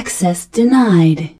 Access denied.